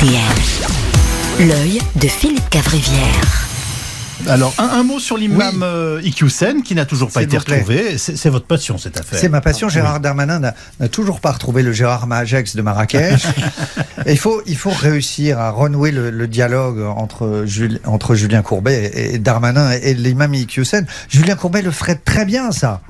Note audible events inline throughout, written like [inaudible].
RTL. L'œil de Philippe Cavrivière. Alors, un, un mot sur l'imam euh, Iqiyoussen, qui n'a toujours pas été retrouvé. C'est votre passion, cette affaire. C'est ma passion. Ah, Gérard Darmanin n'a toujours pas retrouvé le Gérard Majax de Marrakech. [laughs] Et il faut, il faut réussir à renouer le, le dialogue entre, Jul- entre Julien Courbet et, et Darmanin et, et l'imam Iqiyoussen. Julien Courbet le ferait très bien, ça.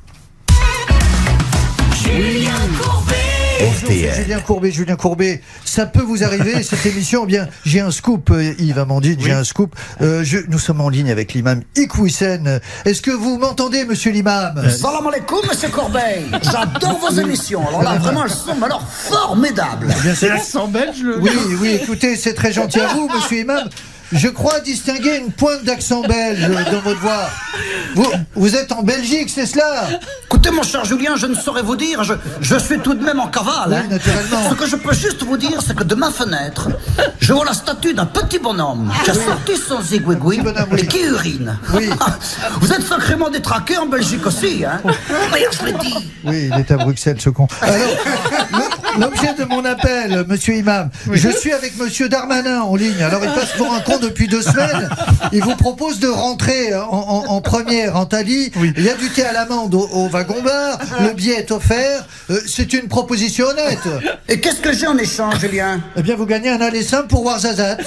Bonjour, c'est Julien Courbet, Julien Courbet. Ça peut vous arriver, [laughs] cette émission. Eh bien, j'ai un scoop, euh, Yves Amandine, j'ai un scoop. Euh, je- nous sommes en ligne avec l'imam Iqiyoussen. Est-ce que vous m'entendez, monsieur l'imam? Salam alaikum, monsieur Corbeil. J'adore vos émissions. Alors là, vraiment, elles sont alors formidables. Bien C'est sûr. l'accent belge, le Oui, oui, écoutez, c'est très gentil à vous, monsieur Imam. Je crois distinguer une pointe d'accent belge dans votre voix. Vous, vous êtes en Belgique, c'est cela Écoutez, mon cher Julien, je ne saurais vous dire. Je, je suis tout de même en cavale. Oui, hein. naturellement. Ce que je peux juste vous dire, c'est que de ma fenêtre, je vois la statue d'un petit bonhomme qui a sorti son zigouigoui et qui urine. Oui. [laughs] Vous êtes sacrément détraqué en Belgique aussi, hein D'ailleurs, je l'ai dit. Oui, il est à Bruxelles, ce con. Alors, l'objet de mon appel, monsieur Imam, je suis avec monsieur Darmanin en ligne. Alors, il passe pour un con depuis deux semaines. Il vous propose de rentrer en, en- en première en Thalie. Il y a du thé à l'amande au, au wagon-bar. Le billet est offert. Euh, c'est une proposition honnête. Et qu'est-ce que j'ai en échange, Julien? Eh bien, vous gagnez un aller simple pour Warzazat. [laughs]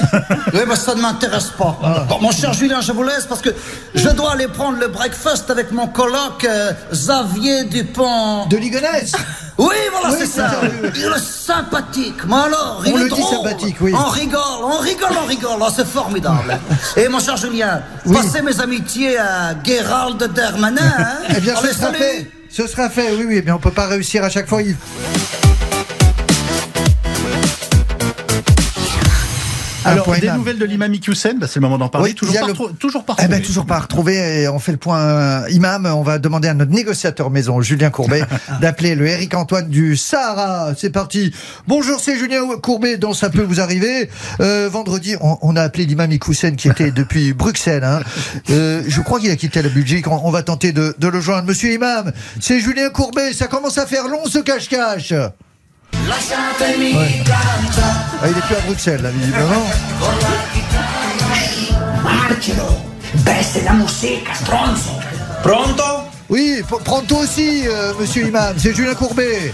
Oui, mais ça ne m'intéresse pas. Bon, mon cher Julien, je vous laisse parce que je dois aller prendre le breakfast avec mon coloc euh, Xavier Dupont. De Ligonnès [laughs] Oui, voilà, Oui, c'est ça. ça, oui, oui. Il est sympathique. Mais alors, il On est le dit drôle. sympathique, oui. On rigole, on rigole, on rigole. Oh, c'est formidable. [laughs] Et mon cher Julien, passez mes amitiés à Gérald Darmanin. Hein Eh bien, ce sera salut. fait. Ce sera fait, oui, oui. Mais on peut pas réussir à chaque fois, Yves. Alors, des Imam. nouvelles de l'imam Iqiyoussen, bah, c'est le moment d'en parler. Oui, toujours, pas le- retrouvé- toujours pas Eh ben, retrouvé. toujours pas retrouvé. Et on fait le point euh, imam. On va demander à notre négociateur maison, Julien Courbet, [laughs] d'appeler le Eric Antoine du Sahara. C'est parti. Bonjour, c'est Julien Courbet. Dans ça peut vous arriver. Euh, vendredi, on, on a appelé l'imam Ikoussen qui était depuis [laughs] Bruxelles. Hein. Euh, je crois qu'il a quitté la Belgique. On, on va tenter de, de le joindre. Monsieur Imam, c'est Julien Courbet. Ça commence à faire long ce cache-cache. Ouais. Ah, il est plus à Bruxelles, là, visiblement. Pronto? Oui, p- pronto aussi, euh, monsieur Imam. C'est Julien Courbet.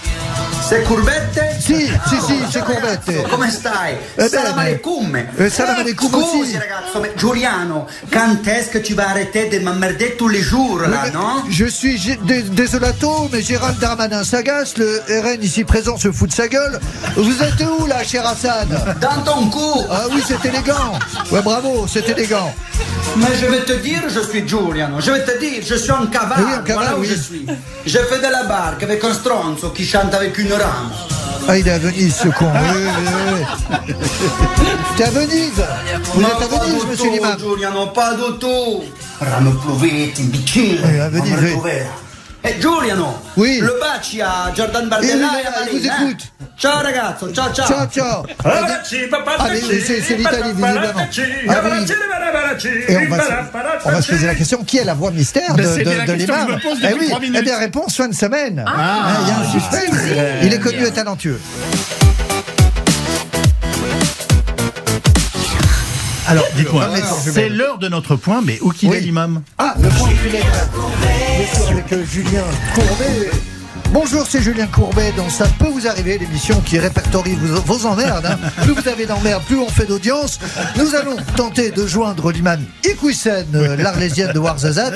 C'est Courbette? Si, si, si, c'est Courbette. [laughs] Come stai? Eh salam alaikum. Eh, salam alaikum Scusi ragazzo, mais Giuliano, quand est-ce que tu vas arrêter de m'emmerder tous les jours là, Mais- non? Je suis dé- désolato, mais Gérald Darmanin s'agace, le RN ici présent se fout de sa gueule. Vous êtes où là, cher Hassan? Dans ton cou. Ah oui, c'est élégant. Ouais, bravo, c'est élégant. Mais je vais te dire, je suis Giuliano. Je vais te dire, je suis en cavale. Eh oui, en cavale, voilà où oui. je suis. Je fais de la barque avec un stronzo qui chante avec une rame. Ah, il est à Venise, ce con. Oui, oui, oui. T'es à Venise Vous êtes à Venise, monsieur l'imam Giuliano, pas. Rame proveti, vicino. Eh, a Venise, oui. Eh, Giuliano, Oui. lo baci a Jordan Bardella Eh e a il vous eh? écoute. Ciao ragazzo, ciao ciao. Ciao, ciao. Allez, c'est c'est l'Italie, visiblement. Ah oui. Et on va, se, on va se poser la question qui est la voix mystère de, c'est de, de l'imam Eh oui, eh bien, réponse fin de semaine. Il y a un suspense. Il est connu et talentueux. Alors, dites-moi, c'est l'heure de notre point, mais où qu'il Oui. est l'imam Ah, le point sûr, avec euh, Julien Courbet. Bonjour, c'est Julien Courbet dans Ça peut vous arriver, l'émission qui répertorie vos, vos emmerdes. hein. [laughs] Plus vous avez d'emmerdes, plus on fait d'audience. Nous allons tenter de joindre l'imam Iqiyoussen, euh, l'Arlésienne de Warzazat.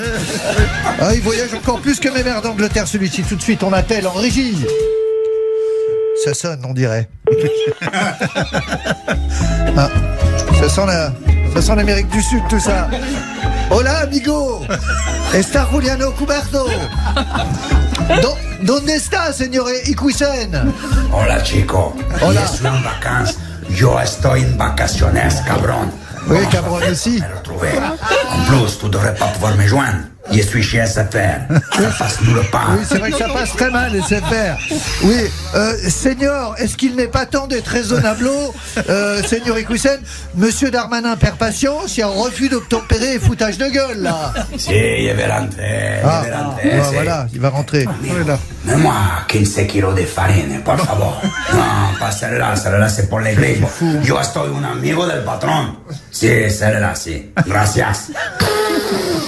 Ah, il voyage encore plus que mes mères d'Angleterre, celui-ci. Tout de suite, on appelle en régie. Ça sonne, on dirait. [laughs] Ah, ça sent la, ça sent l'Amérique du Sud, tout ça. Hola, amigo. Está Juliano Cuberto. Do- ¿Dónde está, señor Iquisen? Hola chico, Hola. je suis en vacances. Yo estoy en vacaciones, cabrón. Oui, fait aussi. me retrouver En plus, tu devrais pas pouvoir me joindre. Je suis chez SFR. Ça passe nous le pain. Oui, c'est vrai que ça passe très mal, SFR. Oui, euh, Seigneur, est-ce qu'il n'est pas temps d'être raisonnable euh, Seigneur Ikusen, Monsieur Darmanin perd patience, il y a un refus d'obtempérer et foutage de gueule, là. Si, je vais rentrer. Ah, je rentrer. ah, si. voilà, il va rentrer. Voilà. Mais moi, 15 kilos de farine, por favor. Non, pas celle-là, celle-là c'est pour les. Yo estoy un amigo del patrón. Si, celle-là, si. Gracias.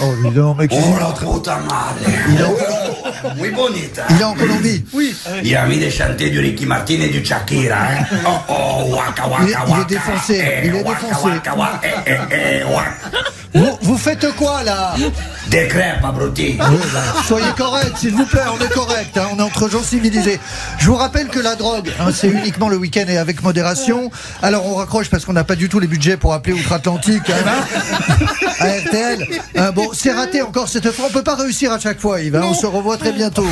Oh, dis donc, mec, Oh la puta madre. Muy bonita. il est en Colombie. Oui. Il a envie de chanter du Ricky Martin et du Shakira, hein. Oh, oh, waka, waka, Il est- il est waka. défoncé, Eh, il est waka, défoncé. waka, waka, eh, eh, eh, waka. Vous, vous faites quoi, là? Des crêpes, abruti. Oui, bah, Soyez correct, s'il vous plaît, on est correct, hein, on est entre gens civilisés. Je vous rappelle que la drogue, hein, c'est uniquement le week-end et avec modération. Alors on raccroche parce qu'on n'a pas du tout les budgets pour appeler outre-Atlantique hein, [laughs] à RTL. Euh, bon, c'est raté encore cette fois, on peut pas réussir à chaque fois, Yves. hein, on se revoit très bientôt.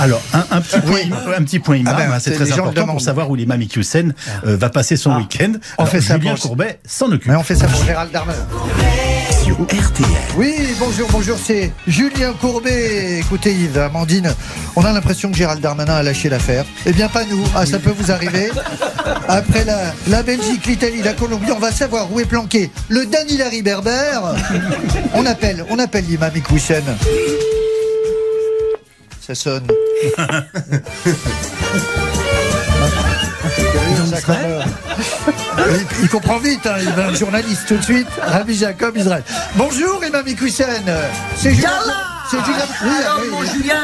Alors, un, un petit point, un petit point imam, Ah ben, c'est très important demandent. pour savoir où l'imam Iqiyoussen euh, va passer son week-end. On Alors, fait ça Julien pour- Courbet s'en occupe. Mais on fait ça pour Gérald Darmanin. Sur RTL. Oui, bonjour, bonjour, c'est Julien Courbet. Écoutez Yves, Amandine, on a l'impression que Gérald Darmanin a lâché l'affaire. Eh bien pas nous, ah, ça peut vous arriver. Après la, la Belgique, l'Italie, la Colombie, on va savoir où est planqué le Daniel Berber. On appelle, on appelle l'imam Iqiyoussen. [laughs] Ça sonne. Commence. Il, il comprend vite, hein, il va un journaliste tout de suite. Rabbi Jacob Israël. Bonjour, Imam Iqiyoussen. C'est Julien. C'est. Oui, Shalom mon. Julien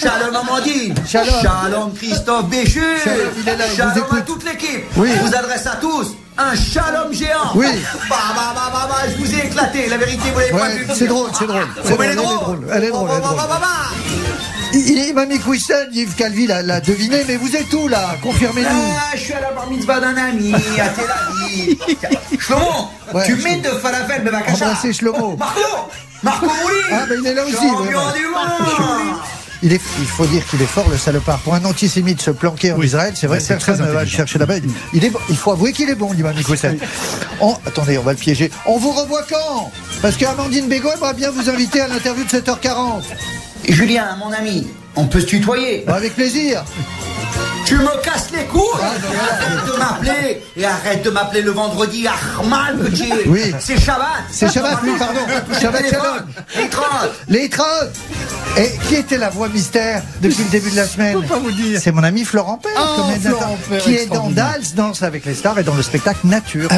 Shalom Amandine Shalom. Christophe Béchu Shalom, il est là, il vous Shalom écoute. à toute l'équipe Oui. Je vous adresse à tous un shalom géant Oui. Bah bah bah bah bah, je vous ai éclaté, la vérité vous l'avez pas Ouais, vu c'est drôle, c'est drôle. C'est drôle, mais elle est drôle, elle est drôle, Bah, bah, bah, bah, bah. Il Imam Iqiyoussen, Yves Calvi l'a deviné, mais vous êtes où là? Confirmez-nous. Ah, je suis à la bar mitzvah d'un ami, à Tel Aviv. [laughs] Shlomo, Ouais, tu mets de falafel, mais va Embrassez Shlomo. Marco Marco Mouli Ah, ben, il est là aussi, Il, est, il faut dire qu'il est fort, le salopard. Pour un antisémite se planquer en Oui. Israël, c'est vrai que c'est personne très ne va le chercher là-bas. Il, est, il faut avouer qu'il est bon, l'imam Iqiyoussen. On- Attendez, on va le piéger. On vous revoit quand? Parce qu'Amandine Bégaud aimerait bien vous inviter à l'interview de 7h40. Julien, mon ami, on peut se tutoyer. Avec plaisir. Tu me casses les couilles Ah. Arrête de m'appeler Et arrête de m'appeler le vendredi Ahmad, petit Oui. C'est Shabbat C'est Shabbat, oui, pardon. Shabbat Shalom. Les trente. Les [laughs] trottes Et qui était la voix mystère depuis le début de la semaine pas vous dire. C'est mon ami Florent Père, Oh, Florent Père, qui est dans. Dals, Danse avec les stars et dans le spectacle Nature.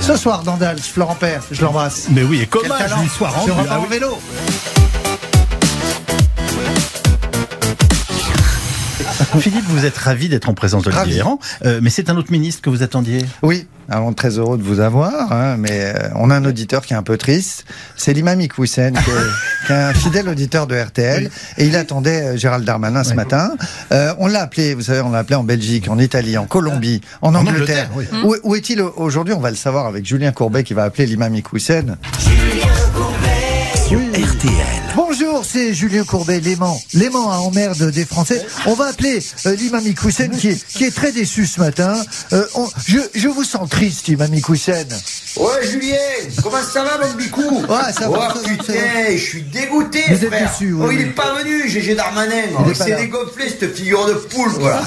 Ce soir dans Dals, Florent Père, je l'embrasse. Mais oui, et Quel comment talent. je lui sois rendu Je repars Ah en vélo. [laughs] Philippe, vous êtes ravi d'être en présence d'Olivier Véran, euh, mais c'est un autre ministre que vous attendiez? Oui, alors très heureux de vous avoir, hein, mais euh, on a un auditeur qui est un peu triste. C'est l'imam Iqiyoussen, qui, est- [laughs] qui est un fidèle auditeur de RTL, et il attendait euh, Gérald Darmanin ce matin. Euh, on l'a appelé, vous savez, on l'a appelé en Belgique, en Italie, en Colombie, en, Angleterre. Angleterre, Où, où est-il aujourd'hui? On va le savoir avec Julien Courbet qui va appeler l'imam Iqiyoussen. Oui. RTL. Bonjour, c'est Julien Courbet, l'aimant, l'aimant à emmerde des Français. On va appeler euh, l'imam Iqiyoussen qui est, qui est très déçu ce matin. Euh, on- je, je vous sens triste, imam Iqiyoussen. Ouais, Julien, comment ça va, mon bicou Ouais, ça va, Oh, putain, je suis dégoûté, Vous êtes frère. déçu, oui, oh, il oui. est pas venu, GG Darmanin. Il Oh, est pas c'est là. dégonflé, cette figure de poule, quoi.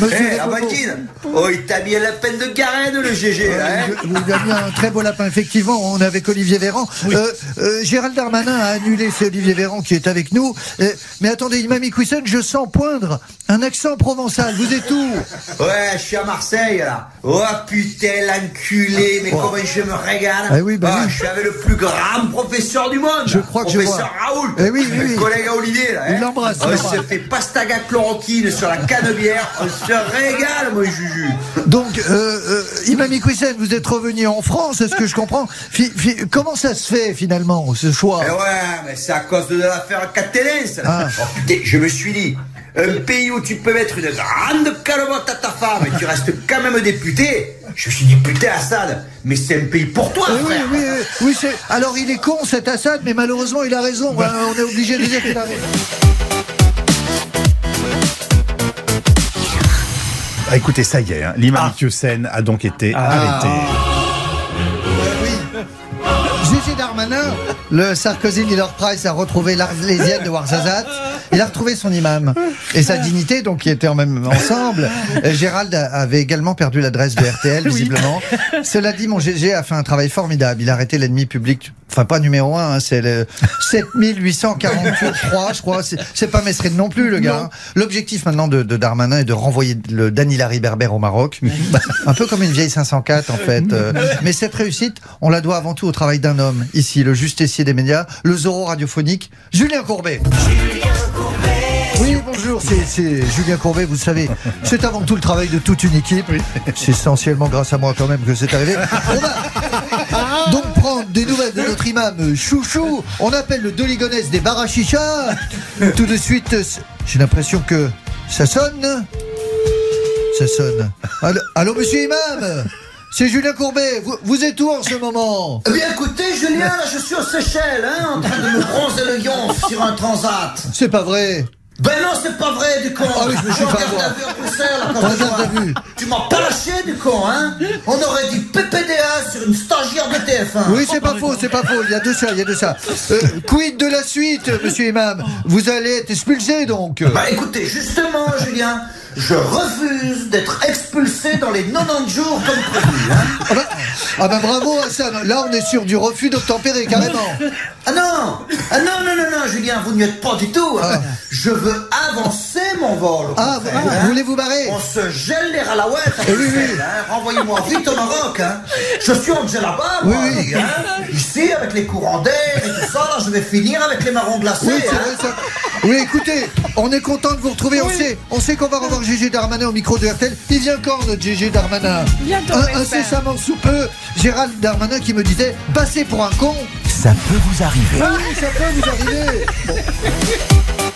Monsieur Eh, la Descoteaux. Valentine. Oh, il t'a mis à la peine de garenne, le GG, là, hein Il il a mis un très beau lapin, effectivement. On est avec Olivier Véran. Euh, euh, Gérald Darmanin a annulé, c'est Olivier Véran qui est avec nous. Euh, mais attendez, Imam Iqiyoussen, je sens poindre un accent provençal. Vous êtes où? Ouais, je suis à Marseille, là. Oh, putain, l'enculé, mais comment je me régale. Oui, bah Ah, oui. Je suis avec le plus grand professeur du monde. Je crois que je Professeur vois. Raoul. Eh oui, oui, oui. Le collègue à Olivier, là. Il hein. l'embrasse, il On l'embrasse. se fait pastaga chloroquine sur la canebière. On se régale, mon Juju. Donc, euh, euh, Imam vous êtes revenu en France, est-ce que je comprends Fi- fi- Comment ça se fait finalement, ce choix Eh ouais, mais c'est à cause de l'affaire Catelens. Ah. Oh, putain, je me suis dit, un pays où tu peux mettre une grande calotte à ta femme et tu restes quand même député. Je me suis dit, putain, Assad, mais c'est un pays pour toi, oui, frère. oui, oui, oui, c'est. Alors il est con cet Assad, mais malheureusement il a raison. Bah. Euh, on est obligé de dire qu'il a raison. Ah, écoutez, ça y est, hein, l'imam Iqiyoussen a donc été arrêté. Le Sarkozy Leader Price a retrouvé l'Arlésienne de Warzazat. Il a retrouvé son imam et sa dignité, donc qui étaient en même ensemble. Gérald avait également perdu l'adresse de RTL, visiblement. Cela dit, mon GG a fait un travail formidable. Il a arrêté l'ennemi public, enfin pas numéro un, hein, c'est le 7848 je crois. C'est- pas Mesrine non plus, le gars. hein. L'objectif maintenant de, de Darmanin est de renvoyer le Danilari Berbère au Maroc. un peu comme une vieille 504, en fait. Euh, Mais cette réussite, on la doit avant tout au travail d'un homme, ici, le justicier des médias, le Zorro radiophonique, Julien Courbet. Oui, bonjour, c'est- Julien Courbet, vous savez, c'est avant tout le travail de toute une équipe. C'est essentiellement grâce à moi quand même que c'est arrivé. On va donc prendre des nouvelles de notre imam Chouchou. On appelle le Doligonès des Barachichas. Tout de suite, j'ai l'impression que ça sonne. Ça sonne. Allô, allô, monsieur imam? C'est Julien Courbet, vous, vous êtes où en ce moment Eh bien écoutez, Julien, là je suis aux Seychelles, hein, en train de me bronzer le yonf sur un transat. C'est pas vrai Ben non, c'est pas vrai, du con. Ah oui, je me suis fait avoir. Bruxelles, là. Tu m'as pas lâché, du con, hein On aurait dit PPDA sur une stagiaire de TF1. Oui, c'est pas faux, c'est pas faux. Il y a de ça, il y a de ça. Euh, quid de la suite, monsieur Imam? Vous allez être expulsé donc Bah écoutez, justement, Julien, je refuse d'être expulsé dans les 90 jours comme prévu, hein ah, bah, ah bah bravo Hassan, là on est sur du refus d'obtempérer carrément. Ah non Ah non, non, non, non, Julien, vous n'y êtes pas du tout. hein. Je veux avancer mon vol. Ah, vous, contraire, vous hein. voulez vous barrer On se gèle les ralaouettes à oui, oui. hein. Renvoyez-moi vite au Maroc. Hein. Je suis en là-bas, Oui, moi. oui. Hein. Ici, avec les courants d'air et tout ça, là, je vais finir avec les marrons glacés. Oui, c'est hein. vrai ça. Oui, écoutez, on est content de vous retrouver. On sait, on sait qu'on va revoir Gégé Darmanin au micro de RTL. Il vient quand notre Gégé Darmanin? Bientôt. Incessamment sous peu, Gérald Darmanin qui me disait passer pour un con. Ça peut vous arriver. Ah oui, ça peut vous arriver. Bon. [laughs]